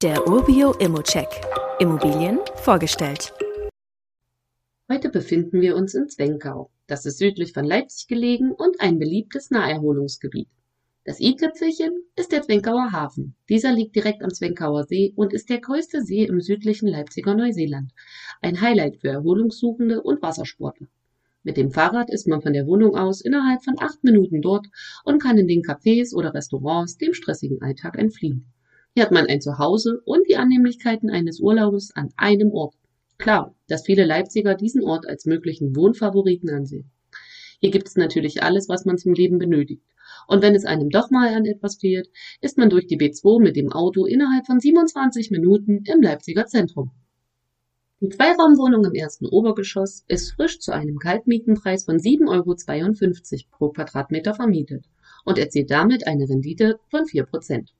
Der Urbio Immocheck. Immobilien vorgestellt. Heute befinden wir uns in Zwenkau. Das ist südlich von Leipzig gelegen und ein beliebtes Naherholungsgebiet. Das i-Tüpfelchen ist der Zwenkauer Hafen. Dieser liegt direkt am Zwenkauer See und ist der größte See im südlichen Leipziger Neuseeland. Ein Highlight für Erholungssuchende und Wassersportler. Mit dem Fahrrad ist man von der Wohnung aus innerhalb von acht Minuten dort und kann in den Cafés oder Restaurants dem stressigen Alltag entfliehen. Hier hat man ein Zuhause und die Annehmlichkeiten eines Urlaubes an einem Ort. Klar, dass viele Leipziger diesen Ort als möglichen Wohnfavoriten ansehen. Hier gibt es natürlich alles, was man zum Leben benötigt. Und wenn es einem doch mal an etwas fehlt, ist man durch die B2 mit dem Auto innerhalb von 27 Minuten im Leipziger Zentrum. Die Zweiraumwohnung im ersten Obergeschoss ist frisch zu einem Kaltmietenpreis von 7,52 Euro pro Quadratmeter vermietet und erzielt damit eine Rendite von 4 Prozent.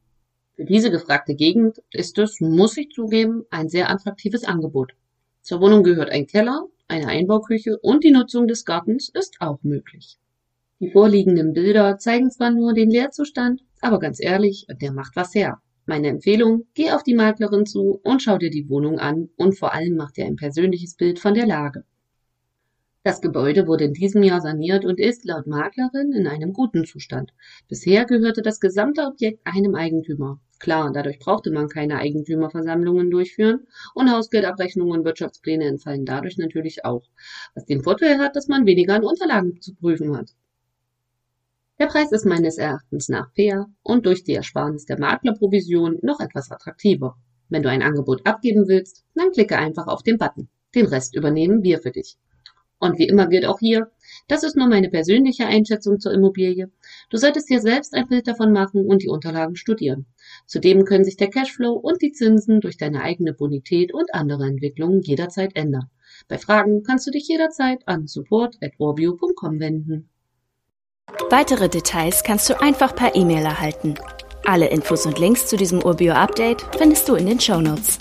Für diese gefragte Gegend ist es, muss ich zugeben, ein sehr attraktives Angebot. Zur Wohnung gehört ein Keller, eine Einbauküche und die Nutzung des Gartens ist auch möglich. Die vorliegenden Bilder zeigen zwar nur den Leerzustand, aber ganz ehrlich, der macht was her. Meine Empfehlung, geh auf die Maklerin zu und schau dir die Wohnung an und vor allem mach dir ein persönliches Bild von der Lage. Das Gebäude wurde in diesem Jahr saniert und ist laut Maklerin in einem guten Zustand. Bisher gehörte das gesamte Objekt einem Eigentümer. Klar, dadurch brauchte man keine Eigentümerversammlungen durchführen und Hausgeldabrechnungen und Wirtschaftspläne entfallen dadurch natürlich auch, was den Vorteil hat, dass man weniger an Unterlagen zu prüfen hat. Der Preis ist meines Erachtens nach fair und durch die Ersparnis der Maklerprovision noch etwas attraktiver. Wenn du ein Angebot abgeben willst, dann klicke einfach auf den Button. Den Rest übernehmen wir für dich. Und wie immer gilt auch hier, das ist nur meine persönliche Einschätzung zur Immobilie. Du solltest dir selbst ein Bild davon machen und die Unterlagen studieren. Zudem können sich der Cashflow und die Zinsen durch deine eigene Bonität und andere Entwicklungen jederzeit ändern. Bei Fragen kannst du dich jederzeit an support.orbio.com wenden. Weitere Details kannst du einfach per E-Mail erhalten. Alle Infos und Links zu diesem Urbio-Update findest du in den Show Notes.